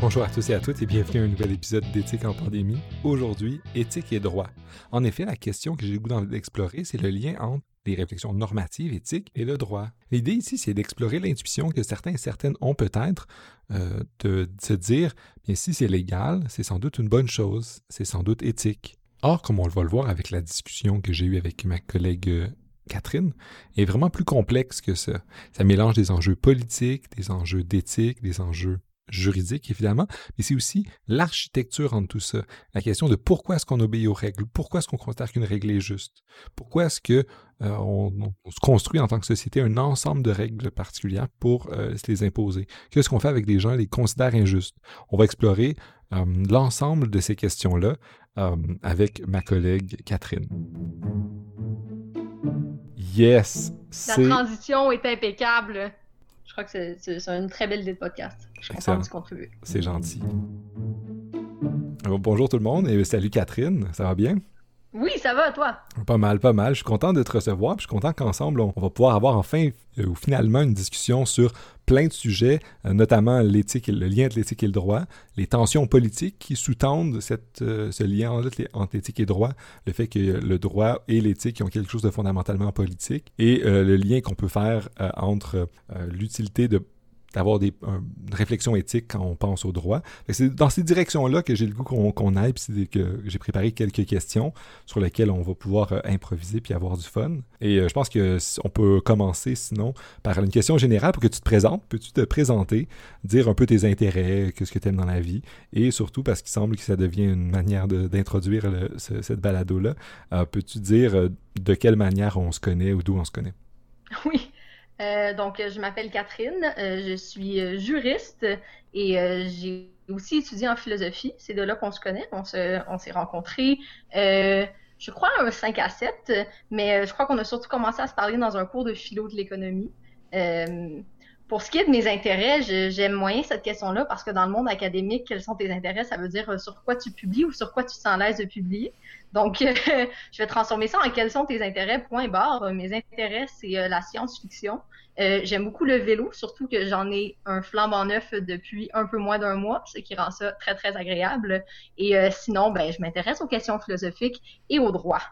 Bonjour à tous et à toutes et bienvenue à un nouvel épisode d'Éthique en pandémie. Aujourd'hui, éthique et droit. En effet, la question que j'ai le goût d'explorer, c'est le lien entre les réflexions normatives, éthiques et le droit. L'idée ici, c'est d'explorer l'intuition que certains et certaines ont peut-être euh, de se dire, bien si c'est légal, c'est sans doute une bonne chose, c'est sans doute éthique. Or, comme on va le voir avec la discussion que j'ai eue avec ma collègue euh, Catherine, est vraiment plus complexe que ça. Ça mélange des enjeux politiques, des enjeux d'éthique, des enjeux juridiques, évidemment, mais c'est aussi l'architecture en tout ça. La question de pourquoi est-ce qu'on obéit aux règles, pourquoi est-ce qu'on considère qu'une règle est juste, pourquoi est-ce que euh, on, se construit en tant que société un ensemble de règles particulières pour euh, se les imposer? Qu'est-ce qu'on fait avec des gens qui les considèrent injustes? On va explorer euh, l'ensemble de ces questions-là avec ma collègue Catherine. Yes! La transition est impeccable. Je crois que c'est une très belle idée de podcast. Je suis content de contribuer. C'est gentil. bonjour tout le monde et salut Catherine, ça va bien? Oui, ça va, toi? Pas mal, pas mal. Je suis content de te recevoir. Puis je suis content qu'ensemble, on, va pouvoir avoir enfin euh, ou finalement une discussion sur plein de sujets, euh, notamment l'éthique, le lien entre l'éthique et le droit, les tensions politiques qui sous-tendent euh, ce lien entre, l'éthique et le droit, le fait que le droit et l'éthique ont quelque chose de fondamentalement politique, et le lien qu'on peut faire entre l'utilité de d'avoir des, une réflexion éthique quand on pense au droit. C'est dans ces directions-là que j'ai le goût qu'on aille, puis que j'ai préparé quelques questions sur lesquelles on va pouvoir euh, improviser puis avoir du fun. Et euh, je pense que on peut commencer sinon par une question générale pour que tu te présentes. Peux-tu te présenter, dire un peu tes intérêts, qu'est-ce que tu aimes dans la vie, et surtout parce qu'il semble que ça devient une manière d'introduire cette balado-là, euh, peux-tu dire de quelle manière on se connaît ou d'où on se connaît? Oui. Euh, donc, je m'appelle Catherine, euh, je suis euh, juriste et j'ai aussi étudié en philosophie. C'est de là qu'on se connaît, on s'est rencontrés. je crois un 5 à 7, mais je crois qu'on a surtout commencé à se parler dans un cours de philo de l'économie. Pour ce qui est de mes intérêts, j'aime moyen cette question-là parce que dans le monde académique, quels sont tes intérêts? Ça veut dire sur quoi tu publies ou sur quoi tu te sens de publier? Donc, je vais transformer ça en quels sont tes intérêts, point barre. Mes intérêts, c'est euh, la science-fiction. Euh, j'aime beaucoup le vélo, surtout que j'en ai un flambant neuf depuis un peu moins d'un mois, ce qui rend ça très, très agréable. Et euh, sinon, ben, je m'intéresse aux questions philosophiques et au droit.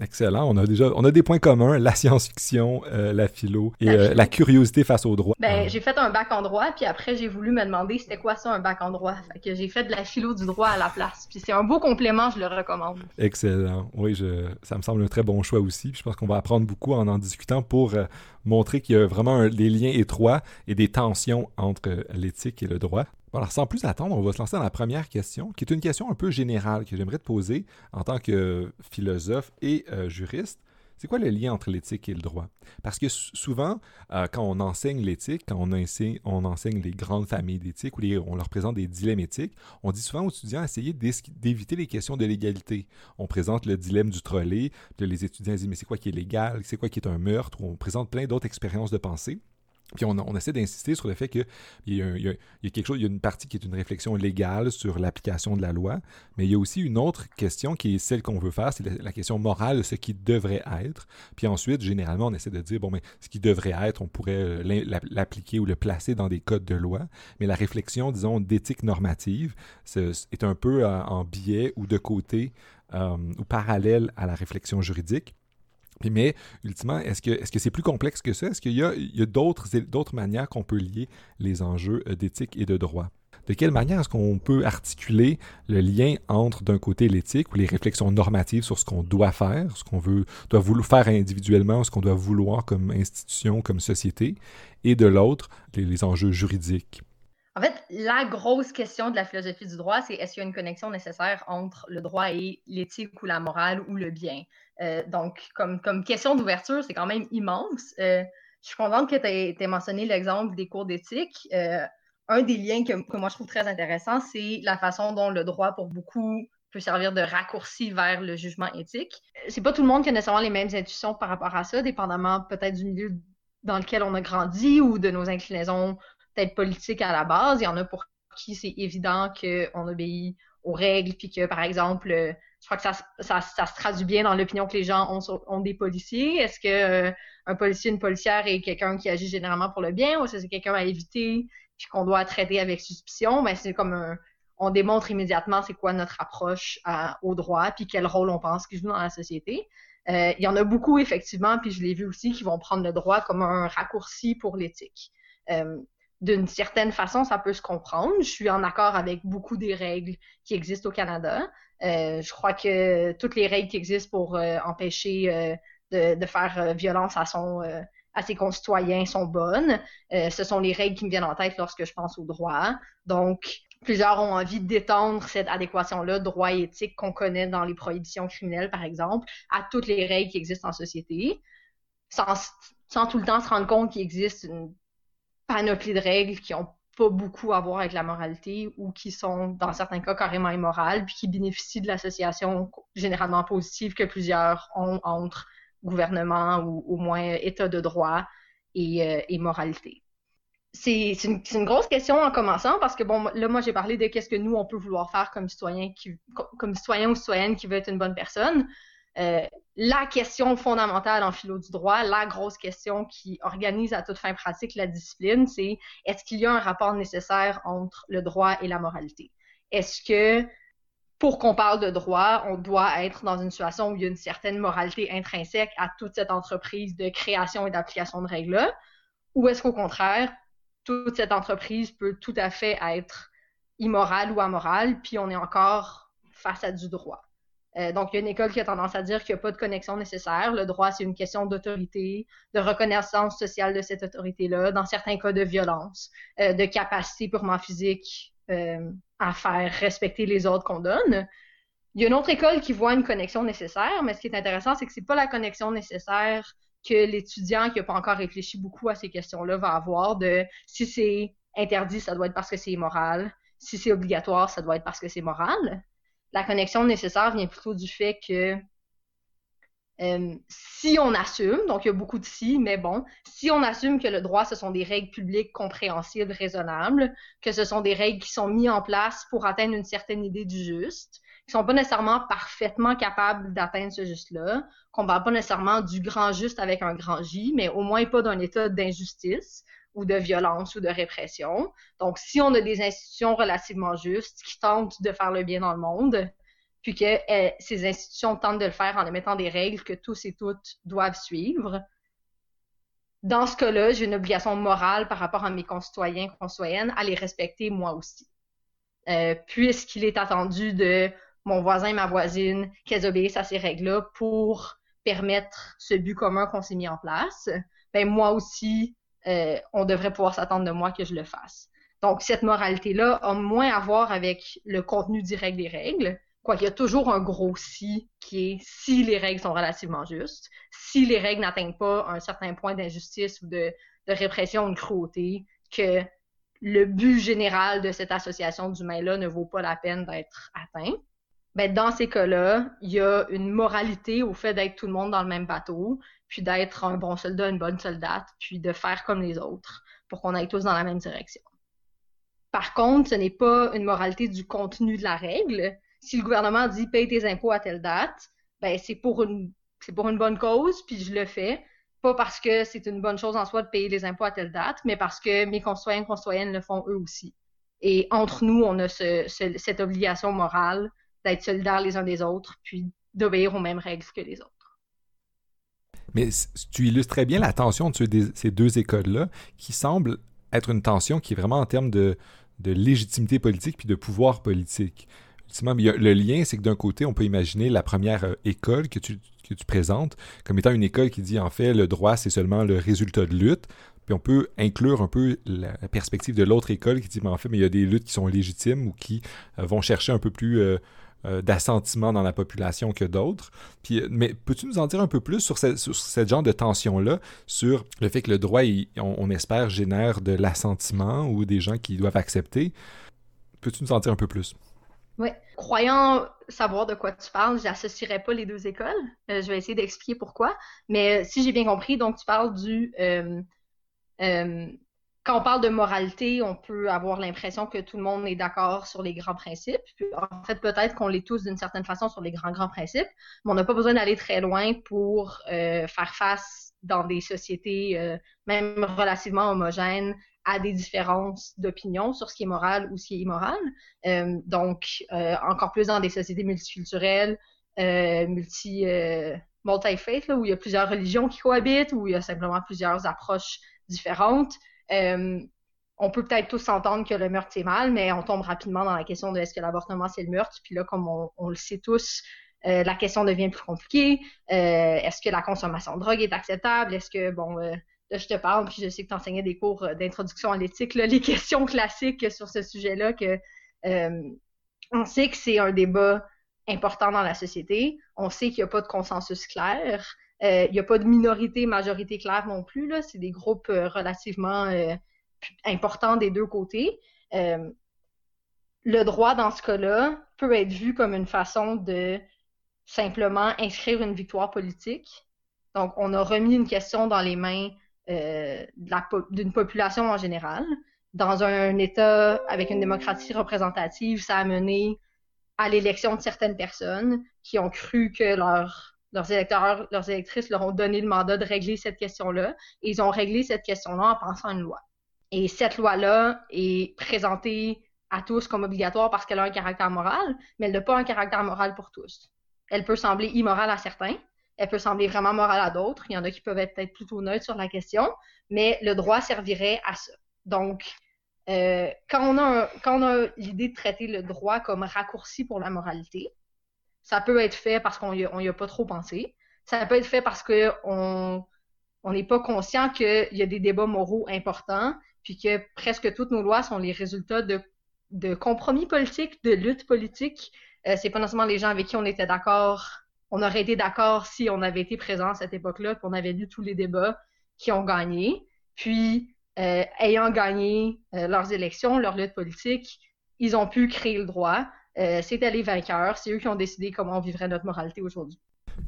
Excellent. On a déjà, on a des points communs, la science-fiction, euh, la philo et la, euh, curiosité face au droit. Ben, ah. j'ai fait un bac en droit, puis après j'ai voulu me demander c'était quoi ça un bac en droit. Fait que j'ai fait de la philo du droit à la place. Puis c'est un beau complément, je le recommande. Excellent. Oui, je, ça me semble un très bon choix aussi. Puis je pense qu'on va apprendre beaucoup en en discutant pour euh, montrer qu'il y a vraiment des liens étroits et des tensions entre l'éthique et le droit. Alors, sans plus attendre, on va se lancer dans la première question, qui est une question un peu générale que j'aimerais te poser en tant que philosophe et euh, juriste. C'est quoi le lien entre l'éthique et le droit? Parce que souvent, euh, quand on enseigne l'éthique, quand on enseigne, les grandes familles d'éthique ou on leur présente des dilemmes éthiques, on dit souvent aux étudiants essayez d'éviter les questions de l'égalité. On présente le dilemme du trolley, les étudiants disent mais c'est quoi qui est légal, c'est quoi qui est un meurtre, on présente plein d'autres expériences de pensée. Puis on, essaie d'insister sur le fait qu'il y, a, quelque chose, il y a une partie qui est une réflexion légale sur l'application de la loi, mais il y a aussi une autre question qui est celle qu'on veut faire, c'est la, question morale de ce qui devrait être. Puis ensuite, généralement, on essaie de dire, bon, mais ce qui devrait être, on pourrait euh, l'appliquer ou le placer dans des codes de loi, mais la réflexion, disons, d'éthique normative est un peu euh, en biais ou de côté euh, ou parallèle à la réflexion juridique. Mais ultimement, est-ce que c'est plus complexe que ça? Est-ce qu'il y a, d'autres manières qu'on peut lier les enjeux euh, d'éthique et de droit? De quelle manière est-ce qu'on peut articuler le lien entre, d'un côté, l'éthique ou les réflexions normatives sur ce qu'on doit faire, ce qu'on veut, doit vouloir faire individuellement, ce qu'on doit vouloir comme institution, comme société, et de l'autre, les enjeux juridiques? En fait, la grosse question de la philosophie du droit, c'est est-ce qu'il y a une connexion nécessaire entre le droit et l'éthique ou la morale ou le bien? Euh, donc, comme, question d'ouverture, c'est quand même immense. Euh, je suis contente que tu aies, mentionné l'exemple des cours d'éthique. Euh, un des liens que, que, moi je trouve très intéressant, c'est la façon dont le droit, pour beaucoup, peut servir de raccourci vers le jugement éthique. C'est pas tout le monde qui a nécessairement les mêmes intuitions par rapport à ça, dépendamment peut-être du milieu dans lequel on a grandi ou de nos inclinaisons peut-être politiques à la base. Il y en a pour qui c'est évident qu'on obéit aux règles, puis que, par exemple, je crois que ça, ça, ça se traduit bien dans l'opinion que les gens ont, ont des policiers. Est-ce que euh, un policier, une policière est quelqu'un qui agit généralement pour le bien ou est-ce que c'est quelqu'un à éviter puis qu'on doit traiter avec suspicion, ben c'est comme un, on démontre immédiatement c'est quoi notre approche au droit, puis quel rôle on pense qu'il joue dans la société. Euh, il y en a beaucoup, effectivement, puis je l'ai vu aussi, qui vont prendre le droit comme un raccourci pour l'éthique. Euh, d'une certaine façon, ça peut se comprendre. Je suis en accord avec beaucoup des règles qui existent au Canada. Euh, je crois que toutes les règles qui existent pour empêcher de, faire violence à son à ses concitoyens sont bonnes. ce sont les règles qui me viennent en tête lorsque je pense au droit. Donc, Plusieurs ont envie d'étendre cette adéquation-là, droit et éthique qu'on connaît dans les prohibitions criminelles, par exemple, à toutes les règles qui existent en société, sans, sans tout le temps se rendre compte qu'il existe une panoplie de règles qui ont pas beaucoup à voir avec la moralité ou qui sont, dans certains cas, carrément immorales, puis qui bénéficient de l'association généralement positive que plusieurs ont entre gouvernement ou au moins état de droit et, euh, moralité c'est une, une, grosse question en commençant parce que bon là moi j'ai parlé de qu'est-ce que nous on peut vouloir faire comme citoyen qui comme citoyen ou citoyenne qui veut être une bonne personne. Euh, la question fondamentale en philo du droit, la grosse question qui organise à toute fin pratique la discipline, c'est est-ce qu'il y a un rapport nécessaire entre le droit et la moralité? Est-ce que pour qu'on parle de droit, on doit être dans une situation où il y a une certaine moralité intrinsèque à toute cette entreprise de création et d'application de règles-là? Ou est-ce qu'au contraire, toute cette entreprise peut tout à fait être immorale ou amorale, puis on est encore face à du droit? Euh, donc, il y a une école qui a tendance à dire qu'il n'y a pas de connexion nécessaire. Le droit, c'est une question d'autorité, de reconnaissance sociale de cette autorité-là, dans certains cas de violence, euh, de capacité purement physique euh, à faire respecter les ordres qu'on donne. Il y a une autre école qui voit une connexion nécessaire, mais ce qui est intéressant, c'est que c'est pas la connexion nécessaire que l'étudiant qui n'a pas encore réfléchi beaucoup à ces questions-là va avoir de si c'est interdit, ça doit être parce que c'est immoral. Si c'est obligatoire, ça doit être parce que c'est moral. La connexion nécessaire vient plutôt du fait que euh, si on assume, donc il y a beaucoup de si, mais bon, si on assume que le droit, ce sont des règles publiques compréhensibles, raisonnables, que ce sont des règles qui sont mises en place pour atteindre une certaine idée du juste, qui sont pas nécessairement parfaitement capables d'atteindre ce juste-là, qu'on parle pas nécessairement du grand juste avec un grand J, mais au moins pas d'un état d'injustice ou de violence ou de répression. Donc, si on a des institutions relativement justes qui tentent de faire le bien dans le monde, puis que eh, ces institutions tentent de le faire en émettant des règles que tous et toutes doivent suivre, dans ce cas-là, j'ai une obligation morale par rapport à mes concitoyens, concitoyennes, à les respecter moi aussi. Euh, puisqu'il est attendu de mon voisin, ma voisine, qu'elles obéissent à ces règles-là pour permettre ce but commun qu'on s'est mis en place, ben moi aussi, euh, on devrait pouvoir s'attendre de moi que je le fasse. Donc, cette moralité-là a moins à voir avec le contenu direct des règles, quoiqu'il y a toujours un gros si qui est si les règles sont relativement justes, si les règles n'atteignent pas un certain point d'injustice ou de, de répression ou de cruauté, que le but général de cette association d'humains-là ne vaut pas la peine d'être atteint ben, dans ces cas-là, il y a une moralité au fait d'être tout le monde dans le même bateau, puis d'être un bon soldat, une bonne soldate, puis de faire comme les autres pour qu'on aille tous dans la même direction. Par contre, ce n'est pas une moralité du contenu de la règle. Si le gouvernement dit paye tes impôts à telle date, ben c'est pour une bonne cause, puis je le fais. Pas parce que c'est une bonne chose en soi de payer les impôts à telle date, mais parce que mes concitoyens et concitoyennes le font eux aussi. Et entre nous, on a cette obligation morale d'être solidaires les uns des autres, puis d'obéir aux mêmes règles que les autres. Mais tu illustres très bien la tension entre ces deux écoles-là, qui semble être une tension qui est vraiment en termes de, légitimité politique puis de pouvoir politique. le lien, c'est que d'un côté, on peut imaginer la première euh, école que tu, que tu présentes comme étant une école qui dit en fait le droit, c'est seulement le résultat de lutte. Puis on peut inclure un peu la perspective de l'autre école qui dit mais en fait, mais il y a des luttes qui sont légitimes ou qui euh, vont chercher un peu plus euh, euh, d'assentiment dans la population que d'autres. Puis, euh, mais peux-tu nous en dire un peu plus sur, ce, genre de tension-là, sur le fait que le droit, on, espère, génère de l'assentiment ou des gens qui doivent accepter? Peux-tu nous en dire un peu plus? Oui. Croyant savoir de quoi tu parles, j'associerais pas les deux écoles. Euh, je vais essayer d'expliquer pourquoi. Mais si j'ai bien compris, donc tu parles du quand on parle de moralité, on peut avoir l'impression que tout le monde est d'accord sur les grands principes. en fait, peut-être qu'on l'est tous d'une certaine façon sur les grands, grands principes, mais on n'a pas besoin d'aller très loin pour euh, faire face dans des sociétés, euh, même relativement homogènes, à des différences d'opinion sur ce qui est moral ou ce qui est immoral. Euh, donc, encore plus dans des sociétés multiculturelles, multi, multi-faith, où il y a plusieurs religions qui cohabitent, où il y a simplement plusieurs approches différentes. On peut peut-être tous s'entendre que le meurtre c'est mal, mais on tombe rapidement dans la question de est-ce que l'avortement c'est le meurtre? Puis là, comme on, le sait tous, la question devient plus compliquée. est-ce que la consommation de drogue est acceptable? Est-ce que, bon, là, je te parle, puis je sais que tu enseignais des cours euh, d'introduction à l'éthique, les questions classiques sur ce sujet-là, que euh, on sait que c'est un débat important dans la société. On sait qu'il n'y a pas de consensus clair. Euh, il n'y a pas de minorité, majorité claire non plus. C'est des groupes relativement importants des deux côtés. le droit, dans ce cas-là, peut être vu comme une façon de simplement inscrire une victoire politique. Donc, on a remis une question dans les mains euh, d'une population en général. Dans un État avec une démocratie représentative, ça a mené à l'élection de certaines personnes qui ont cru que leurs électeurs, leurs électrices leur ont donné le mandat de régler cette question-là. Et ils ont réglé cette question-là en pensant à une loi. Et cette loi-là est présentée à tous comme obligatoire parce qu'elle a un caractère moral, mais elle n'a pas un caractère moral pour tous. Elle peut sembler immorale à certains, elle peut sembler vraiment morale à d'autres. Il y en a qui peuvent être peut-être plutôt neutres sur la question, mais le droit servirait à ça. Donc, euh, quand on a, a l'idée de traiter le droit comme raccourci pour la moralité, ça peut être fait parce qu'on n'y a, pas trop pensé. Ça peut être fait parce qu'on on n'est pas conscient qu'il y a des débats moraux importants, puis que presque toutes nos lois sont les résultats de, de compromis politiques, de luttes politiques. Euh, c'est pas nécessairement les gens avec qui on était d'accord on aurait été d'accord si on avait été présent à cette époque-là, qu'on avait lu tous les débats qui ont gagné. Puis, euh, ayant gagné euh, leurs élections, leur lutte politique, ils ont pu créer le droit. Euh, C'était les vainqueurs. C'est eux qui ont décidé comment on vivrait notre moralité aujourd'hui.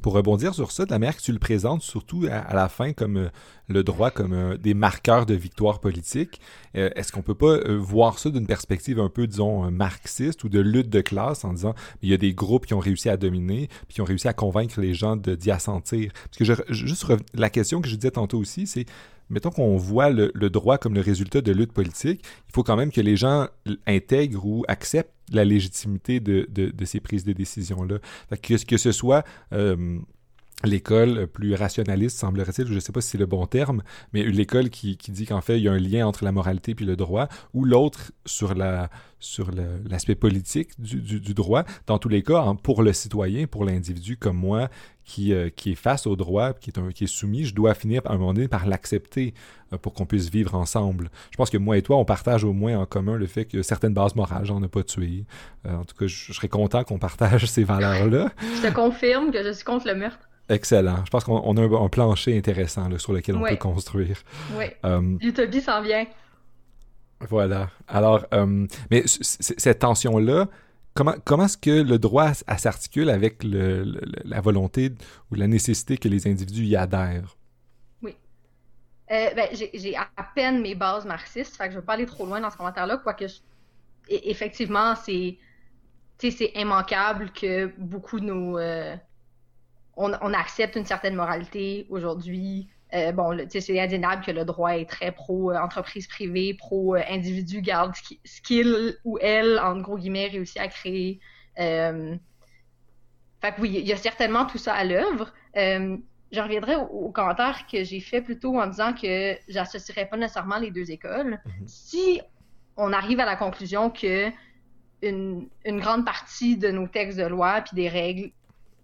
Pour rebondir sur ça, de la manière que tu le présentes, surtout à, la fin comme euh, le droit comme euh, des marqueurs de victoire politique, euh, est-ce qu'on peut pas voir ça d'une perspective un peu, disons, marxiste ou de lutte de classe en disant il y a des groupes qui ont réussi à dominer puis qui ont réussi à convaincre les gens d'y assentir? Parce que juste la question que je disais tantôt aussi, c'est mettons qu'on voit le, droit comme le résultat de lutte politique, il faut quand même que les gens intègrent ou acceptent la légitimité de, ces prises de décision-là. Que, que ce soit euh, l'école plus rationaliste, semblerait-il, je ne sais pas si c'est le bon terme, mais l'école qui, dit qu'en fait, il y a un lien entre la moralité et le droit, ou l'autre sur la sur l'aspect politique du, droit. Dans tous les cas, pour le citoyen, pour l'individu comme moi, qui, euh, qui est face au droit, qui est, un, qui est soumis, je dois finir à un moment donné par l'accepter euh, pour qu'on puisse vivre ensemble. Je pense que moi et toi, on partage au moins en commun le fait que certaines bases morales, j'en ai pas tué. Euh, en tout cas, je, je serais content qu'on partage ces valeurs-là. je te confirme que je suis contre le meurtre. Excellent. Je pense qu'on a un, plancher intéressant sur lequel on peut construire. Oui. Euh, L'utopie s'en vient. Voilà. Alors, euh, mais cette tension-là, comment, comment est-ce que le droit s'articule avec la volonté ou la nécessité que les individus y adhèrent? Oui. Euh, ben, j'ai à peine mes bases marxistes, fait que je ne veux pas aller trop loin dans ce commentaire-là, quoique effectivement, c'est immanquable que beaucoup de nos on, accepte une certaine moralité aujourd'hui. Euh, bon, c'est indéniable que le droit est très pro-entreprise privée, pro-individu garde ce qu'il ou elle, en gros guillemets, réussit à créer. Euh, fait que oui, il y a certainement tout ça à l'œuvre. Euh, je reviendrai au, commentaire que j'ai fait plutôt en disant que j'associerais pas nécessairement les deux écoles. Mm-hmm. Si on arrive à la conclusion que une, une, grande partie de nos textes de loi puis des règles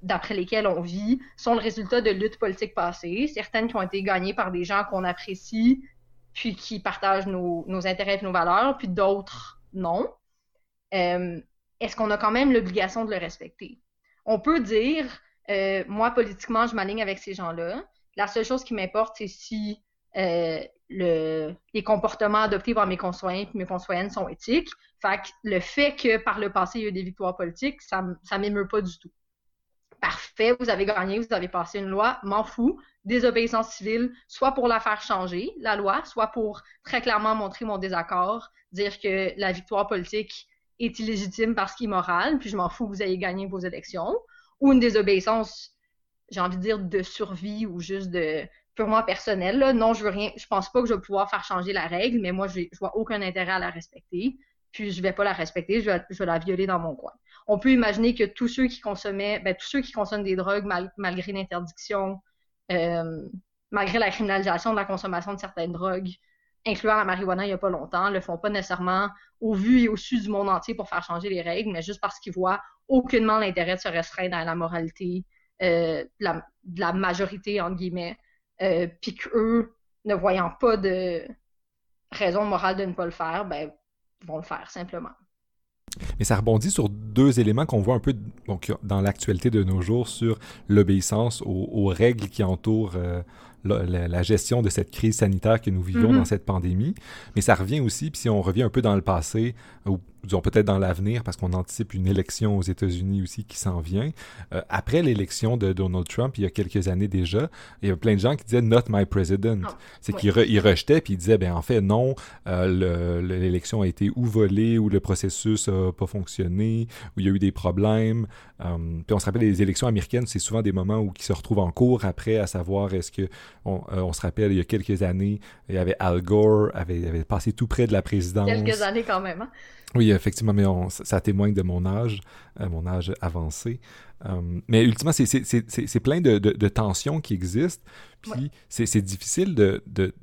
d'après lesquelles on vit sont le résultat de luttes politiques passées, certaines qui ont été gagnées par des gens qu'on apprécie, puis qui partagent nos, intérêts et nos valeurs, puis d'autres non. Euh, est-ce qu'on a quand même l'obligation de le respecter? On peut dire, euh, moi, politiquement, je m'aligne avec ces gens-là. La seule chose qui m'importe, c'est si euh, le, les comportements adoptés par mes concitoyens et mes concitoyennes sont éthiques. Fait que le fait que par le passé, il y a eu des victoires politiques, ça ne m'émeut pas du tout parfait, vous avez gagné, vous avez passé une loi, m'en fous, désobéissance civile, soit pour la faire changer, la loi, soit pour très clairement montrer mon désaccord, dire que la victoire politique est illégitime parce qu'immoral, puis je m'en fous vous ayez gagné vos élections, ou une désobéissance, j'ai envie de dire, de survie ou juste de purement personnel. Là. Non, je veux rien. Je pense pas que je vais pouvoir faire changer la règle, mais moi, je, je vois aucun intérêt à la respecter. Puis je vais pas la respecter, je vais, la violer dans mon coin. On peut imaginer que tous ceux qui consommaient, ben, tous ceux qui consomment des drogues malgré l'interdiction, euh, malgré la criminalisation de la consommation de certaines drogues, incluant la marijuana il n'y a pas longtemps, le font pas nécessairement au vu et au su du monde entier pour faire changer les règles, mais juste parce qu'ils voient aucunement l'intérêt de se restreindre à la moralité euh, de, la, majorité, entre guillemets, euh, puis qu'eux, ne voyant pas de raison morale de ne pas le faire, ben, vont le faire simplement. Mais ça rebondit sur deux éléments qu'on voit un peu donc, dans l'actualité de nos jours sur l'obéissance aux, règles qui entourent euh, la, gestion de cette crise sanitaire que nous vivons mm-hmm. dans cette pandémie. Mais ça revient aussi, puis si on revient un peu dans le passé, ou disons peut-être dans l'avenir, parce qu'on anticipe une élection aux États-Unis aussi qui s'en vient. Euh, après l'élection de Donald Trump, il y a quelques années déjà, il y a plein de gens qui disaient Not my president. Ah, c'est qu'ils rejetaient, puis ils disaient, ben en fait, non, euh, l'élection a été ou volée, ou le processus n'a pas fonctionné, ou il y a eu des problèmes. Euh, puis on se rappelle, les élections américaines, c'est souvent des moments où qui se retrouvent en cours après, à savoir, est-ce que, on, on, se rappelle, il y a quelques années, il y avait Al Gore, avait, avait passé tout près de la présidence. Quelques années quand même, hein? Oui, effectivement, mais ça témoigne de mon âge, euh, mon âge avancé. Euh, mais ultimement, c'est plein de, de, tensions qui existent. Puis c'est difficile de, de,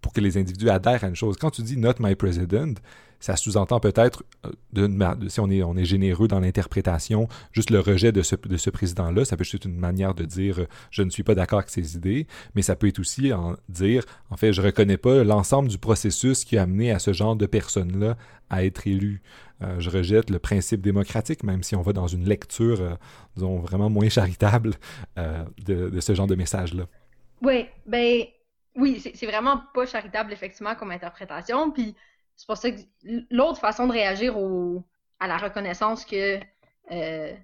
pour que les individus adhèrent à une chose. Quand tu dis Not my president, ça sous-entend peut-être, euh, si on est, généreux dans l'interprétation, juste le rejet de ce, de ce président-là. Ça peut être une manière de dire je ne suis pas d'accord avec ses idées, mais ça peut être aussi en dire en fait, je reconnais pas l'ensemble du processus qui a amené à ce genre de personnes-là à être élu. Euh, je rejette le principe démocratique, même si on va dans une lecture, euh, disons, vraiment moins charitable de, de, ce genre de message-là. Oui, ben oui, c'est vraiment pas charitable, effectivement, comme interprétation. Puis c'est pour ça que l'autre façon de réagir à la reconnaissance que, euh,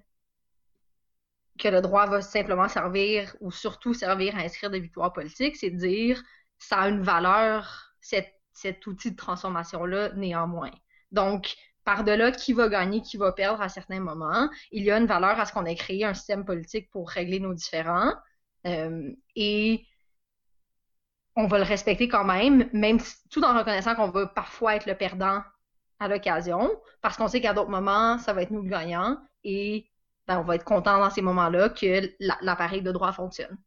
que le droit va simplement servir ou surtout servir à inscrire des victoires politiques, c'est de dire ça a une valeur, cet outil de transformation-là, néanmoins. Donc, par-delà qui va gagner, qui va perdre à certains moments, il y a une valeur à ce qu'on ait créé un système politique pour régler nos différends. Euh, et on va le respecter quand même, même tout en reconnaissant qu'on va parfois être le perdant à l'occasion, parce qu'on sait qu'à d'autres moments, ça va être nous le gagnant, et ben, on va être content dans ces moments-là que l'appareil de droit fonctionne.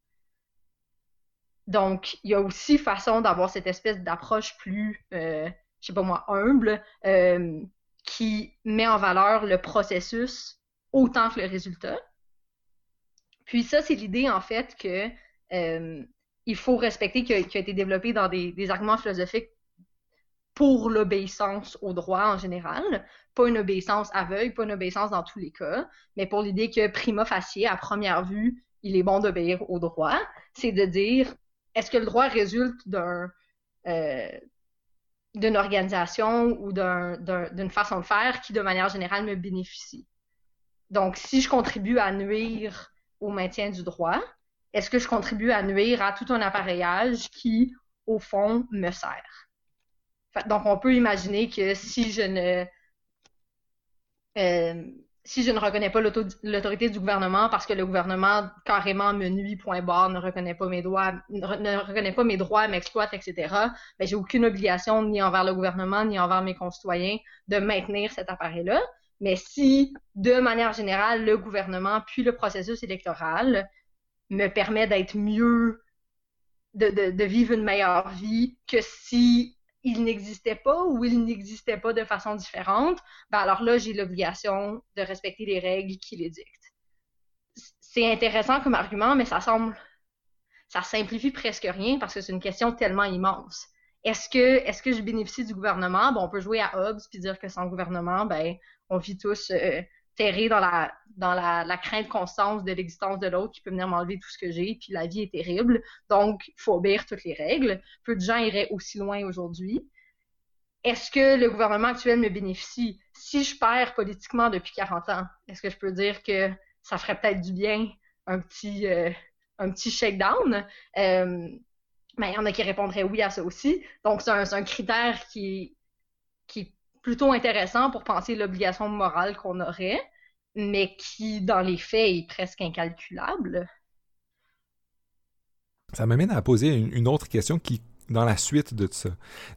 Donc, il y a aussi façon d'avoir cette espèce d'approche plus, euh, je sais pas moi, humble, euh, qui met en valeur le processus autant que le résultat. Puis ça, c'est l'idée, en fait, que euh, il faut respecter, qui a, été développé dans des, arguments philosophiques pour l'obéissance au droit en général, pas une obéissance aveugle, pas une obéissance dans tous les cas, mais pour l'idée que prima facie, à première vue, il est bon d'obéir au droit, c'est de dire est-ce que le droit résulte euh, d'une organisation ou d'une façon de faire qui, de manière générale, me bénéficie? Donc, si je contribue à nuire au maintien du droit, est-ce que je contribue à nuire à tout un appareillage qui, au fond, me sert? Donc, on peut imaginer que si je ne euh, si je ne reconnais pas l'autorité du gouvernement parce que le gouvernement carrément me nuit, point barre, ne reconnaît pas mes droits, ne, reconnaît pas mes droits, m'exploite, etc., ben, j'ai aucune obligation ni envers le gouvernement ni envers mes concitoyens de maintenir cet appareil-là. Mais si, de manière générale, le gouvernement puis le processus électoral me permet d'être mieux, de, vivre une meilleure vie que si il n'existait pas ou il n'existait pas de façon différente, ben alors là, j'ai l'obligation de respecter les règles qui les dictent. C'est intéressant comme argument, mais ça semble, ça simplifie presque rien parce que c'est une question tellement immense. Est-ce que, est-ce que je bénéficie du gouvernement? Bon, on peut jouer à Hobbes puis dire que sans gouvernement, ben, on vit tous euh, terré dans la dans la, crainte constante de l'existence de l'autre qui peut venir m'enlever tout ce que j'ai, puis la vie est terrible, donc il faut obéir toutes les règles. Peu de gens iraient aussi loin aujourd'hui. Est-ce que le gouvernement actuel me bénéficie? Si je perds politiquement depuis 40 ans, est-ce que je peux dire que ça ferait peut-être du bien un petit, euh, un petit shakedown? Euh, mais il y en a qui répondraient oui à ça aussi. Donc, c'est un, critère qui, qui plutôt intéressant pour penser l'obligation morale qu'on aurait mais qui, dans les faits, est presque incalculable. Ça m'amène à poser une autre question qui dans la suite de ça.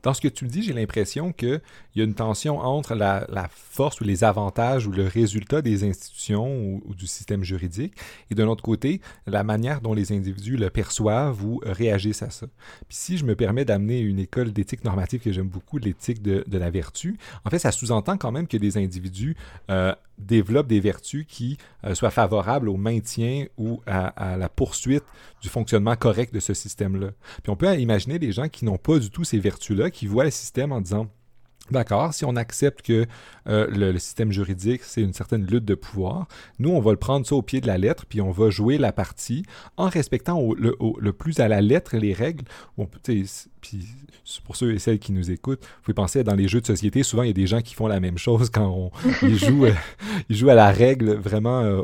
Dans ce que tu dis, j'ai l'impression qu'il y a une tension entre la, force ou les avantages ou le résultat des institutions ou, du système juridique et d'un autre côté, la manière dont les individus le perçoivent ou réagissent à ça. Puis si je me permets d'amener une école d'éthique normative que j'aime beaucoup, l'éthique de, la vertu, en fait, ça sous-entend quand même que des individus euh, développent des vertus qui euh, soient favorables au maintien ou à, la poursuite du fonctionnement correct de ce système-là. Puis on peut imaginer des gens qui n'ont pas du tout ces vertus-là, qui voient le système en disant D'accord, si on accepte que euh, le, système juridique, c'est une certaine lutte de pouvoir, nous, on va le prendre ça au pied de la lettre, puis on va jouer la partie en respectant le, plus à la lettre les règles. Bon, puis pour ceux et celles qui nous écoutent, vous pouvez penser dans les jeux de société, souvent il y a des gens qui font la même chose quand ils, jouent, euh, ils jouent à la règle vraiment euh,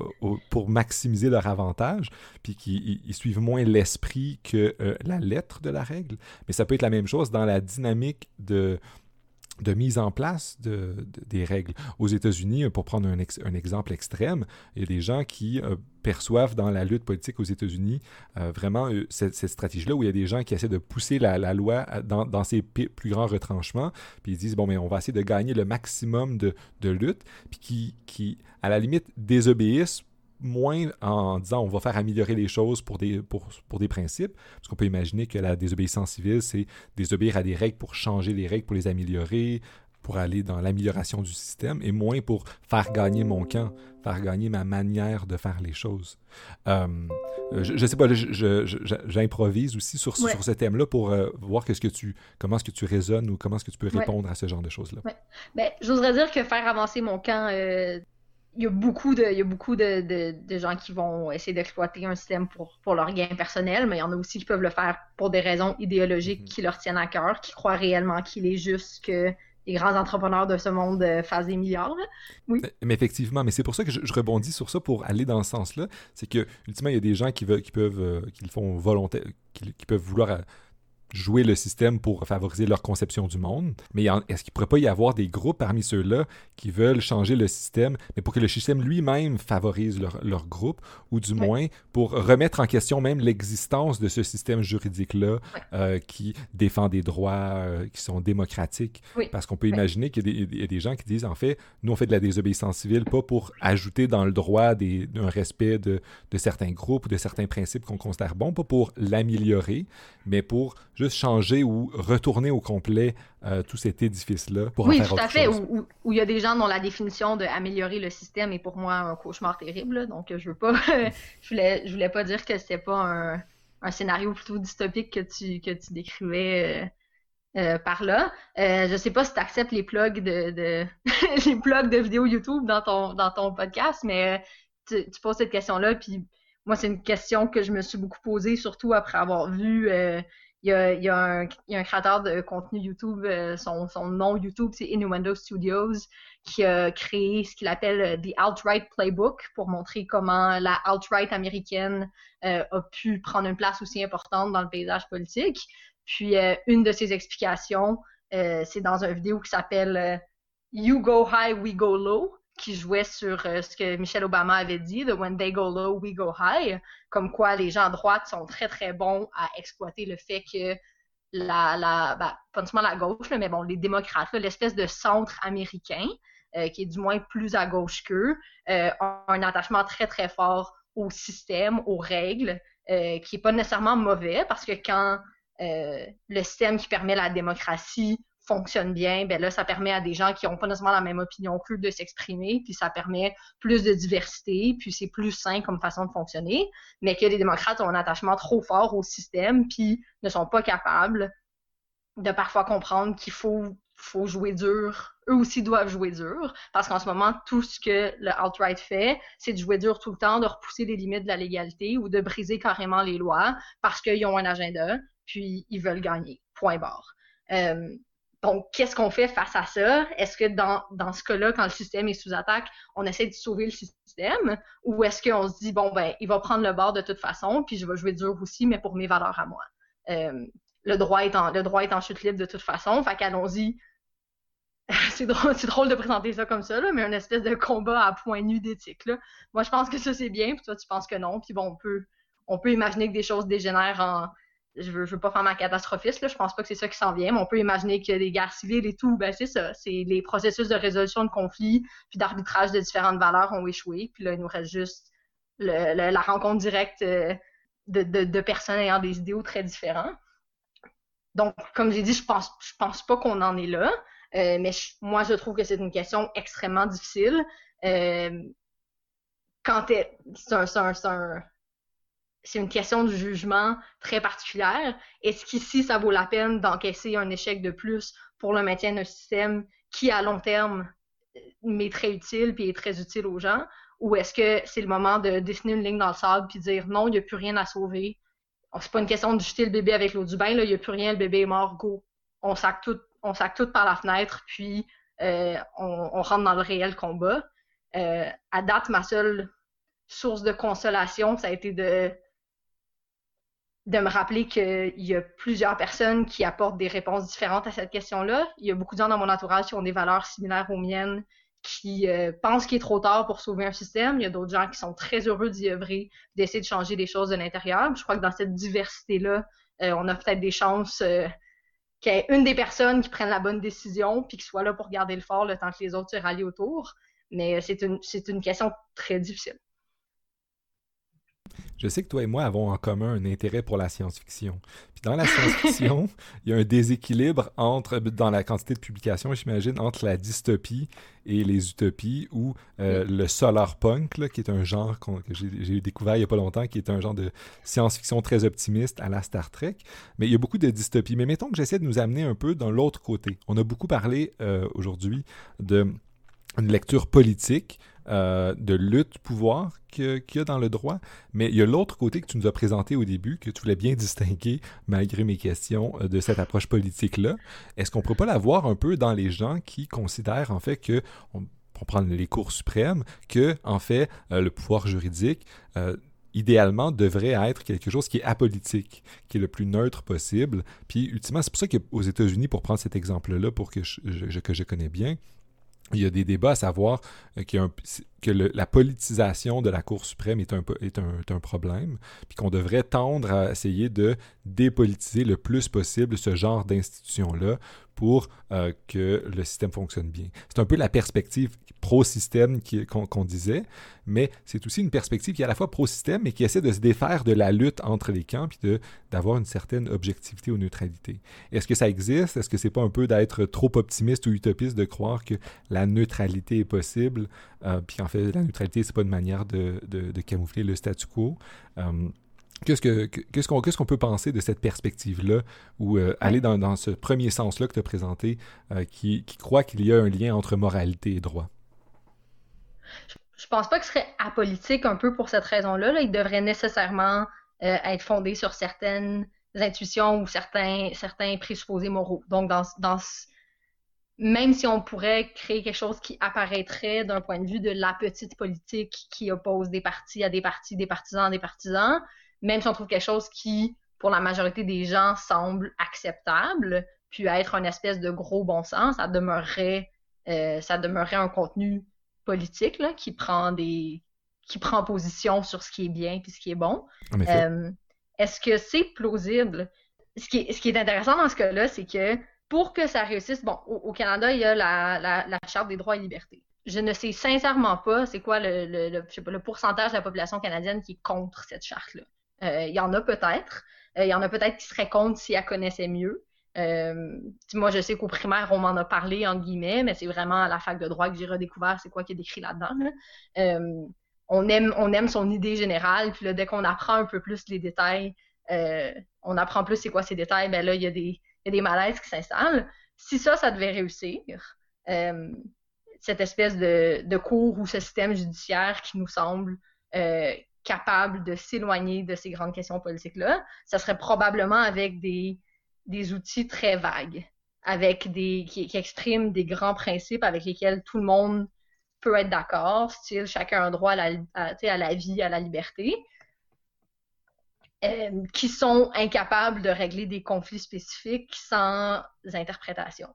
pour maximiser leur avantage, puis qui ils, suivent moins l'esprit que la lettre de la règle. Mais ça peut être la même chose dans la dynamique de de mise en place de, des règles. Aux États-Unis, pour prendre un, exemple extrême, il y a des gens qui euh, perçoivent dans la lutte politique aux États-Unis euh, vraiment euh, cette, stratégie-là où il y a des gens qui essaient de pousser la, la loi dans, dans, ses plus grands retranchements, puis ils disent, bon, mais on va essayer de gagner le maximum de, de lutte, puis qui, qui, à la limite, désobéissent moins en disant on va faire améliorer les choses pour des, pour, pour des principes, parce qu'on peut imaginer que la désobéissance civile, c'est désobéir à des règles pour changer les règles, pour les améliorer, pour aller dans l'amélioration du système, et moins pour faire gagner mon camp, faire gagner ma manière de faire les choses. Euh, je, ne sais pas, j'improvise aussi sur, sur ce thème-là pour euh, voir ce que tu, comment est-ce que tu raisonnes ou comment est-ce que tu peux répondre à ce genre de choses-là. Ouais. Ben, j'oserais dire que faire avancer mon camp... Euh, il y a beaucoup de, il y a beaucoup de, de, gens qui vont essayer d'exploiter un système pour, pour leur gain personnel, mais il y en a aussi qui peuvent le faire pour des raisons idéologiques mhm. qui leur tiennent à cœur, qui croient réellement qu'il est juste que les grands entrepreneurs de ce monde euh, fassent des milliards. Oui. Mais, effectivement, mais c'est pour ça que je, rebondis sur ça pour aller dans ce sens-là. C'est que, ultimement, il y a des gens qui, veulent, qui peuvent, euh, qui le font volontaire, qui, qui peuvent vouloir euh, jouer le système pour favoriser leur conception du monde. Mais est-ce qu'il ne pourrait pas y avoir des groupes parmi ceux-là qui veulent changer le système, mais pour que le système lui-même favorise leur, leur, groupe, ou du moins pour remettre en question même l'existence de ce système juridique-là euh, qui défend des droits euh, qui sont démocratiques? Parce qu'on peut imaginer qu'il y, a des gens qui disent, en fait, nous on fait de la désobéissance civile pas pour ajouter dans le droit d'un respect de, de certains groupes ou de certains principes qu'on considère bons, pas pour l'améliorer, mais pour juste changer ou retourner au complet euh, tout cet édifice-là pour oui, en faire tout à fait. Où, il y a des gens dont la définition d'améliorer le système est pour moi un cauchemar terrible. donc, je veux pas. je, voulais, je voulais pas dire que c'était pas un, un, scénario plutôt dystopique que tu, que tu décrivais. Euh, euh, par là. Euh, je sais pas si tu acceptes les plugs de, de les plugs de vidéos YouTube dans ton dans ton podcast, mais tu, tu poses cette question-là, puis moi c'est une question que je me suis beaucoup posée, surtout après avoir vu il y a, un, créateur de contenu YouTube, euh, son, nom YouTube, c'est Innuendo Studios, qui a créé ce qu'il appelle euh, The Alt-Right Playbook pour montrer comment la alt-right américaine euh, a pu prendre une place aussi importante dans le paysage politique. Puis une de ses explications, c'est dans une vidéo qui s'appelle You Go High, We Go Low qui jouait sur euh, ce que Michelle Obama avait dit, de When they go low, we go high, comme quoi les gens à droite sont très très bons à exploiter le fait que la, la ben, pas nécessairement la gauche, mais bon, les démocrates, l'espèce de centre américain, euh, qui est du moins plus à gauche qu'eux, euh, ont un attachement très très fort au système, aux règles, qui est pas nécessairement mauvais, parce que quand le système qui permet la démocratie fonctionne bien, ben là, ça permet à des gens qui n'ont pas nécessairement la même opinion qu'eux de s'exprimer, puis ça permet plus de diversité, puis c'est plus sain comme façon de fonctionner, mais que les démocrates ont un attachement trop fort au système, puis ne sont pas capables de parfois comprendre qu'il faut, faut jouer dur. Eux aussi doivent jouer dur, parce qu'en ce moment, tout ce que le alt-right fait, c'est de jouer dur tout le temps, de repousser les limites de la légalité ou de briser carrément les lois parce qu'ils ont un agenda, puis ils veulent gagner. Point barre. Euh, donc, qu'est-ce qu'on fait face à ça? Est-ce que dans, dans ce cas-là, quand le système est sous attaque, on essaie de sauver le système? Ou est-ce qu'on se dit, bon, ben, il va prendre le bord de toute façon, puis je vais jouer dur aussi, mais pour mes valeurs à moi? Euh, le, droit est en, le droit est en chute libre de toute façon, fait qu'allons-y. c'est drôle, de présenter ça comme ça, là, mais un espèce de combat à point nu d'éthique. Moi, je pense que ça, c'est bien, puis toi, tu penses que non, puis bon, on peut, on peut imaginer que des choses dégénèrent en je veux, veux pas faire ma catastrophiste, là, je pense pas que c'est ça qui s'en vient, mais on peut imaginer que des guerres civiles et tout, ben c'est ça. C'est les processus de résolution de conflits, puis d'arbitrage de différentes valeurs ont échoué. Puis là, il nous reste juste la rencontre directe euh, de, personnes ayant des idéaux très différents. Donc, comme j'ai dit, je pense, pense pas qu'on en est là, euh, mais moi, je trouve que c'est une question extrêmement difficile. Euh, quand c'est un, un, c'est une question de jugement très particulière. Est-ce qu'ici, ça vaut la peine d'encaisser un échec de plus pour le maintien d'un système qui, à long terme, m'est très utile puis est très utile aux gens? Ou est-ce que c'est le moment de dessiner une ligne dans le sable puis dire non, il n'y a plus rien à sauver? C'est pas une question de jeter le bébé avec l'eau du bain, il n'y a plus rien, le bébé est mort, go. On sac tout, on par la fenêtre, puis euh, on, rentre dans le réel combat. Euh, à date, ma seule source de consolation, ça a été de de me rappeler qu'il y a plusieurs personnes qui apportent des réponses différentes à cette question-là. Il y a beaucoup de gens dans mon entourage qui ont des valeurs similaires aux miennes, qui euh, pensent qu'il est trop tard pour sauver un système. Il y a d'autres gens qui sont très heureux d'y œuvrer, d'essayer de changer les choses de l'intérieur. Je crois que dans cette diversité-là, euh, on a peut-être des chances euh, qu'il y ait une des personnes qui prenne la bonne décision, puis qui soit là pour garder le fort le temps que les autres se rallient autour. Mais c'est une, c'est une question très difficile. Je sais que toi et moi avons en commun un intérêt pour la science-fiction. Puis dans la science-fiction, il y a un déséquilibre entre, dans la quantité de publications, j'imagine, entre la dystopie et les utopies, ou euh, le solar punk, qui est un genre que j'ai découvert il n'y a pas longtemps, qui est un genre de science-fiction très optimiste à la Star Trek. Mais il y a beaucoup de dystopies. Mais mettons que j'essaie de nous amener un peu dans l'autre côté. On a beaucoup parlé euh, aujourd'hui de une lecture politique euh, de lutte pouvoir qu'il y a dans le droit, mais il y a l'autre côté que tu nous as présenté au début, que tu voulais bien distinguer, malgré mes questions, euh, de cette approche politique-là. Est-ce qu'on ne pourrait pas la voir un peu dans les gens qui considèrent en fait que, pour prendre les cours suprêmes, que en fait euh, le pouvoir juridique idéalement, devrait être quelque chose qui est apolitique, qui est le plus neutre possible. Puis, ultimement, c'est pour ça qu'aux États-Unis, pour prendre cet exemple-là, pour que que je connais bien, il y a des débats à savoir euh, que la politisation de la Cour suprême est un, problème, puis qu'on devrait tendre à essayer de dépolitiser le plus possible ce genre d'institution-là pour euh, que le système fonctionne bien. C'est un peu la perspective pro-système qu'on disait, mais c'est aussi une perspective qui est à la fois pro-système, mais qui essaie de se défaire de la lutte entre les camps, puis d'avoir une certaine objectivité ou neutralité. Est-ce que ça existe? Est-ce que c'est pas un peu d'être trop optimiste ou utopiste de croire que la neutralité est possible? Euh, puis en fait, la neutralité, c'est pas une manière de, de, camoufler le statu quo? Euh, Qu'est-ce qu'on peut penser de cette perspective-là, ou euh, aller dans, dans, ce premier sens-là que tu as présenté, euh, qui, qui, croit qu'il y a un lien entre moralité et droit? Je pense pas que ce serait apolitique un peu pour cette raison-là. Là. Il devrait nécessairement euh, être fondé sur certaines intuitions ou certains, certains présupposés moraux. Donc, dans, même si on pourrait créer quelque chose qui apparaîtrait d'un point de vue de la petite politique qui oppose des partis à des partis, des partisans à des partisans, même si on trouve quelque chose qui, pour la majorité des gens, semble acceptable, puis être un espèce de gros bon sens, ça demeurerait, euh, ça demeurerait un contenu politique là, qui prend des qui prend position sur ce qui est bien puis ce qui est bon. Euh, est-ce que c'est plausible? Ce qui, est, ce qui est intéressant dans ce cas-là, c'est que pour que ça réussisse, bon, au, Canada, il y a la, la, Charte des droits et libertés. Je ne sais sincèrement pas c'est quoi le, le, je sais pas, le pourcentage de la population canadienne qui est contre cette charte-là. Euh, il y en a peut-être. Euh, il y en a peut-être qui seraient contre si elle connaissait mieux. Euh, moi, je sais qu'au primaire, on m'en a parlé, entre guillemets, mais c'est vraiment à la fac de droit que j'ai redécouvert c'est quoi qui est décrit là-dedans. on, aime, on aime son idée générale, puis là, dès qu'on apprend un peu plus les détails, on apprend plus c'est quoi ces détails, ben là, il y a des, y a des malaises qui s'installent. Si ça, ça devait réussir, cette espèce de, de, cours ou ce système judiciaire qui nous semble capable de s'éloigner de ces grandes questions politiques-là, ça serait probablement avec des, des outils très vagues, avec des qui, expriment des grands principes avec lesquels tout le monde peut être d'accord, style chacun a un droit à la, à, la vie, à la liberté, euh, qui sont incapables de régler des conflits spécifiques sans interprétation.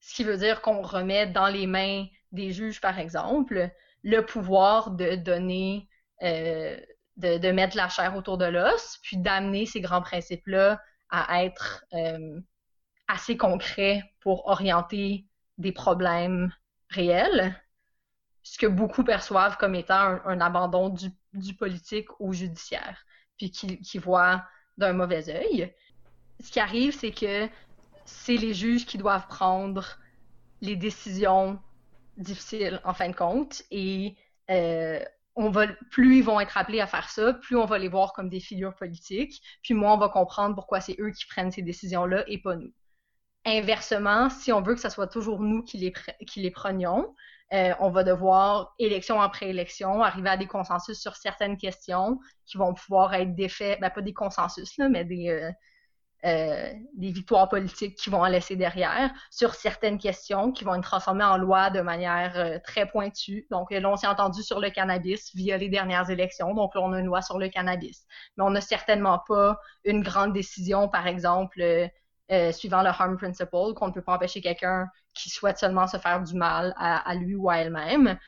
Ce qui veut dire qu'on remet dans les mains des juges, par exemple, le pouvoir de donner euh, de, mettre la chair autour de l'os, puis d'amener ces grands principes-là à être euh, assez concrets pour orienter des problèmes réels, ce que beaucoup perçoivent comme étant un, abandon du, politique au judiciaire, puis qui voient d'un mauvais œil. Ce qui arrive, c'est que c'est les juges qui doivent prendre les décisions difficiles en fin de compte et euh, plus ils vont être appelés à faire ça, plus on va les voir comme des figures politiques, puis moins on va comprendre pourquoi c'est eux qui prennent ces décisions-là et pas nous. Inversement, si on veut que ce soit toujours nous qui les, prenions, euh, on va devoir, élection après élection, arriver à des consensus sur certaines questions qui vont pouvoir être des faits, ben pas des consensus, là, mais des, euh, euh, des victoires politiques qui vont en laisser derrière sur certaines questions qui vont être transformées en loi de manière euh, très pointue. Donc là, on s'est entendu sur le cannabis via les dernières élections. Donc là, on a une loi sur le cannabis. Mais on n'a certainement pas une grande décision, par exemple, euh, suivant le harm principle, qu'on ne peut pas empêcher quelqu'un qui souhaite seulement se faire du mal à, à lui ou à elle-même.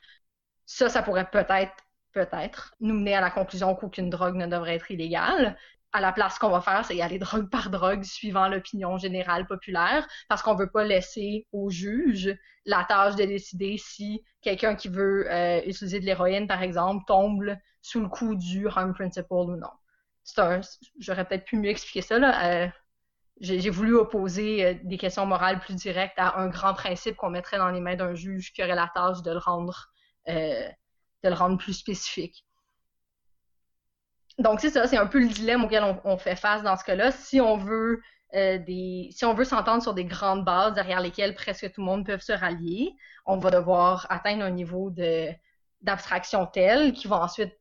Ça, ça pourrait peut-être peut-être nous mener à la conclusion qu'aucune drogue ne devrait être illégale à la place, ce qu'on va faire, c'est y aller drogue par drogue suivant l'opinion générale populaire, parce qu'on veut pas laisser aux juges la tâche de décider si quelqu'un qui veut euh, utiliser de l'héroïne, par exemple, tombe sous le coup du harm principle ou non. j'aurais peut-être pu mieux expliquer ça, là. Euh, j'ai voulu opposer euh, des questions morales plus directes à un grand principe qu'on mettrait dans les mains d'un juge qui aurait la tâche de le rendre, de le rendre plus spécifique donc c'est ça, c'est un peu le dilemme auquel on, fait face dans ce cas-là. Si on veut euh, des, si on veut s'entendre sur des grandes bases derrière lesquelles presque tout le monde peut se rallier, on va devoir atteindre un niveau de d'abstraction tel qui va ensuite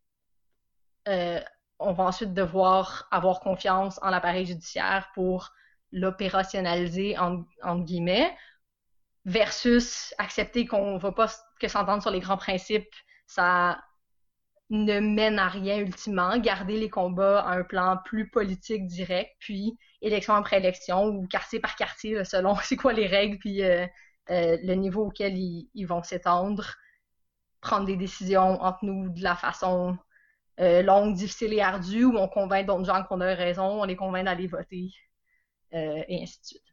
euh, on va ensuite devoir avoir confiance en l'appareil judiciaire pour l'opérationnaliser en, entre guillemets versus accepter qu'on va pas que s'entendre sur les grands principes ça ne mène à rien ultimement, garder les combats à un plan plus politique direct, puis élection après élection ou quartier par quartier, selon c'est quoi les règles, puis euh, euh, le niveau auquel ils, vont s'étendre, prendre des décisions entre nous de la façon euh, longue, difficile et ardue, où on convainc d'autres gens qu'on a raison, on les convainc d'aller voter, et ainsi de suite.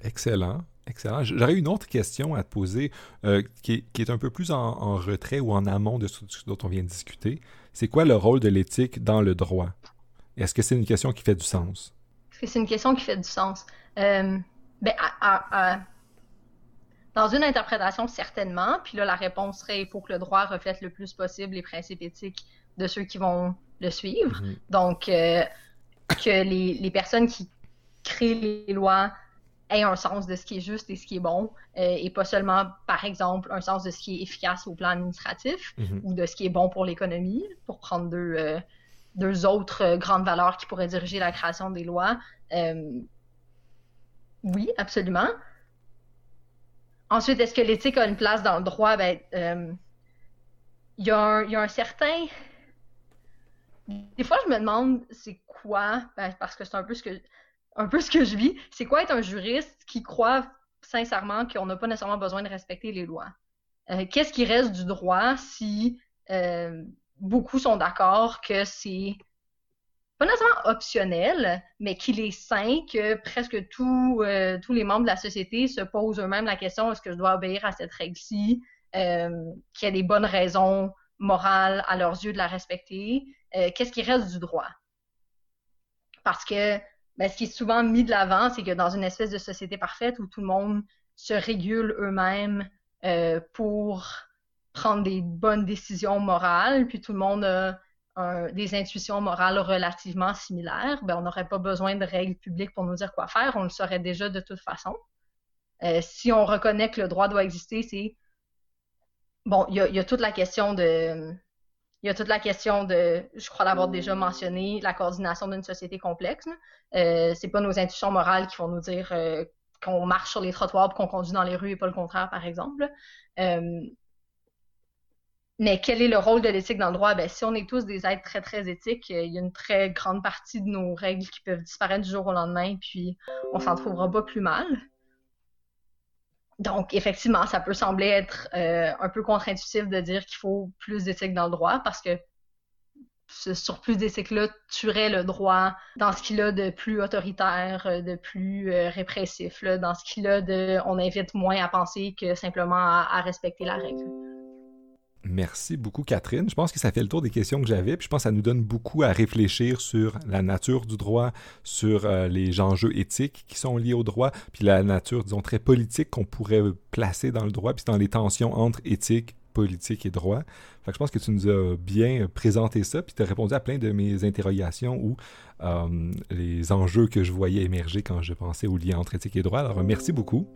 Excellent. Excellent. J'aurais une autre question à te poser euh, qui, est, un peu plus en, retrait ou en amont de ce dont on vient de discuter. C'est quoi le rôle de l'éthique dans le droit? Est-ce que c'est une question qui fait du sens? Est-ce que c'est une question qui fait du sens? Euh, ben, dans une interprétation, certainement. Puis là, la réponse serait il faut que le droit reflète le plus possible les principes éthiques de ceux qui vont le suivre. Mm-hmm. Donc, euh, que les, les personnes qui créent les lois un sens de ce qui est juste et ce qui est bon, euh, et pas seulement, par exemple, un sens de ce qui est efficace au plan administratif mhm. ou de ce qui est bon pour l'économie, pour prendre deux, euh, deux autres euh, grandes valeurs qui pourraient diriger la création des lois. oui, absolument. Ensuite, est-ce que l'éthique a une place dans le droit? Ben, il y, a un certain... Des fois, je me demande c'est quoi, ben, parce que c'est un peu ce que un peu ce que je vis. C'est quoi être un juriste qui croit sincèrement qu'on n'a pas nécessairement besoin de respecter les lois? Euh, qu'est-ce qui reste du droit si euh, beaucoup sont d'accord que c'est pas nécessairement optionnel, mais qu'il est sain que presque euh, tous les membres de la société se posent eux-mêmes la question est-ce que je dois obéir à cette règle-ci, qu'il y a des bonnes raisons morales à leurs yeux de la respecter? Qu'est-ce qui reste du droit? Parce que ben, ce qui est souvent mis de l'avant, c'est que dans une espèce de société parfaite où tout le monde se régule eux-mêmes euh, pour prendre des bonnes décisions morales, puis tout le monde a des intuitions morales relativement similaires, ben, on n'aurait pas besoin de règles publiques pour nous dire quoi faire, on le saurait déjà de toute façon. Euh, si on reconnaît que le droit doit exister, c'est... Bon, il y a, toute la question de il y a toute la question de, je crois l'avoir déjà mentionné, la coordination d'une société complexe. Euh, c'est pas nos intuitions morales qui vont nous dire euh, qu'on marche sur les trottoirs qu'on conduit dans les rues et pas le contraire, par exemple. Euh, mais quel est le rôle de l'éthique dans le droit? Ben, si on est tous des êtres très, très éthiques, il y a une très grande partie de nos règles qui peuvent disparaître du jour au lendemain, puis on s'en trouvera pas plus mal. Donc, effectivement, ça peut sembler être euh, un peu contre-intuitif de dire qu'il faut plus d'éthique dans le droit parce que ce surplus d'éthique-là tuerait le droit dans ce qu'il a de plus autoritaire, de plus euh, répressif, dans ce qu'il a de on invite moins à penser que simplement à respecter la règle. Merci beaucoup, Catherine. Je pense que ça fait le tour des questions que j'avais. Puis je pense que ça nous donne beaucoup à réfléchir sur la nature du droit, sur euh, les enjeux éthiques qui sont liés au droit, puis la nature, disons, très politique qu'on pourrait placer dans le droit, puis dans les tensions entre éthique, politique et droit. Fait je pense que tu nous as bien présenté ça, puis tu as répondu à plein de mes interrogations ou euh, les enjeux que je voyais émerger quand je pensais au lien entre éthique et droit. Alors, merci beaucoup.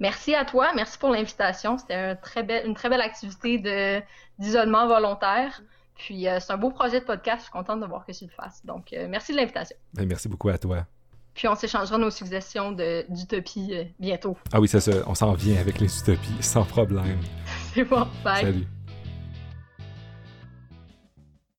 Merci à toi, merci pour l'invitation. C'était une très belle activité d'isolement volontaire. Puis euh, c'est un beau projet de podcast, je suis contente de voir que tu le fasses. Donc euh, merci de l'invitation. Ben, merci beaucoup à toi. Puis on s'échangera nos suggestions d'utopie euh, bientôt. Ah oui, c'est ça, on s'en vient avec les utopies, sans problème. c'est bon, bye. Salut.